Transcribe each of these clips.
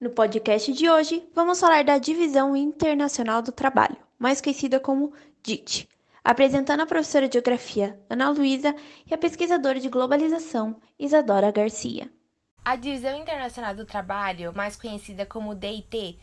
No podcast de hoje, vamos falar da Divisão Internacional do Trabalho, mais conhecida como DIT, apresentando a professora de Geografia Ana Luísa e a pesquisadora de Globalização Isadora Garcia. A Divisão Internacional do Trabalho, mais conhecida como DIT,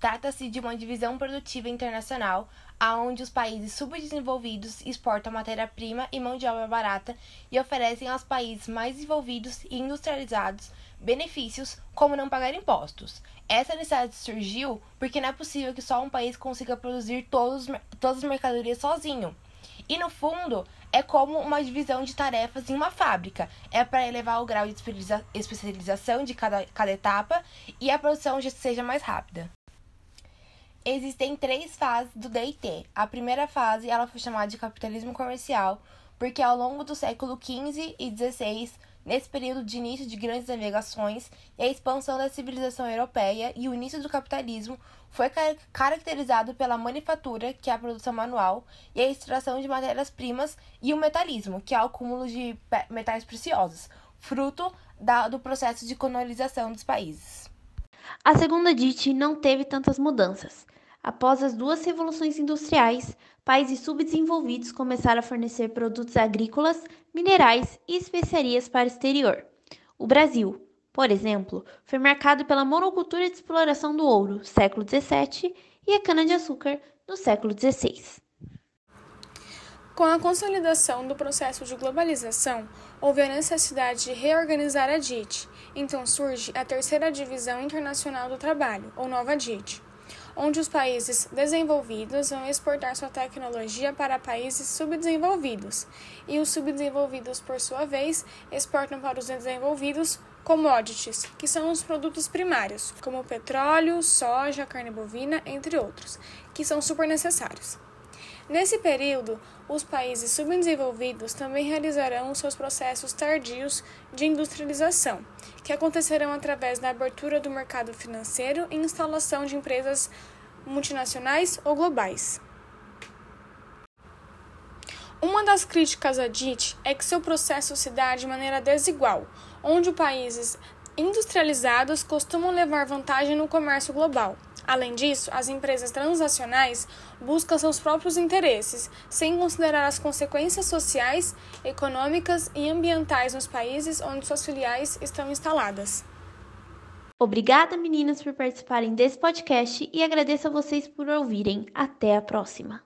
trata-se de uma divisão produtiva internacional aonde os países subdesenvolvidos exportam matéria-prima e mão de obra barata e oferecem aos países mais desenvolvidos e industrializados benefícios como não pagar impostos. Essa necessidade surgiu porque não é possível que só um país consiga produzir todos, todas as mercadorias sozinho. E no fundo, é como uma divisão de tarefas em uma fábrica. É para elevar o grau de especialização de cada, cada etapa e a produção já seja mais rápida. Existem três fases do DIT. A primeira fase ela foi chamada de capitalismo comercial, porque ao longo do século XV e XVI Nesse período de início de grandes navegações e a expansão da civilização europeia e o início do capitalismo foi caracterizado pela manufatura, que é a produção manual, e a extração de matérias-primas, e o metalismo, que é o acúmulo de metais preciosos, fruto da, do processo de colonização dos países. A segunda DIT não teve tantas mudanças. Após as duas revoluções industriais, países subdesenvolvidos começaram a fornecer produtos agrícolas, minerais e especiarias para o exterior. O Brasil, por exemplo, foi marcado pela monocultura de exploração do ouro, século XVII, e a cana-de-açúcar, no século XVI. Com a consolidação do processo de globalização, houve a necessidade de reorganizar a DIT. Então surge a Terceira Divisão Internacional do Trabalho, ou Nova DIT onde os países desenvolvidos vão exportar sua tecnologia para países subdesenvolvidos, e os subdesenvolvidos, por sua vez, exportam para os desenvolvidos commodities, que são os produtos primários, como petróleo, soja, carne bovina, entre outros, que são super necessários. Nesse período, os países subdesenvolvidos também realizarão seus processos tardios de industrialização, que acontecerão através da abertura do mercado financeiro e instalação de empresas multinacionais ou globais. Uma das críticas à DIT é que seu processo se dá de maneira desigual, onde países industrializados costumam levar vantagem no comércio global, Além disso, as empresas transacionais buscam seus próprios interesses, sem considerar as consequências sociais, econômicas e ambientais nos países onde suas filiais estão instaladas. Obrigada, meninas, por participarem desse podcast e agradeço a vocês por ouvirem. Até a próxima!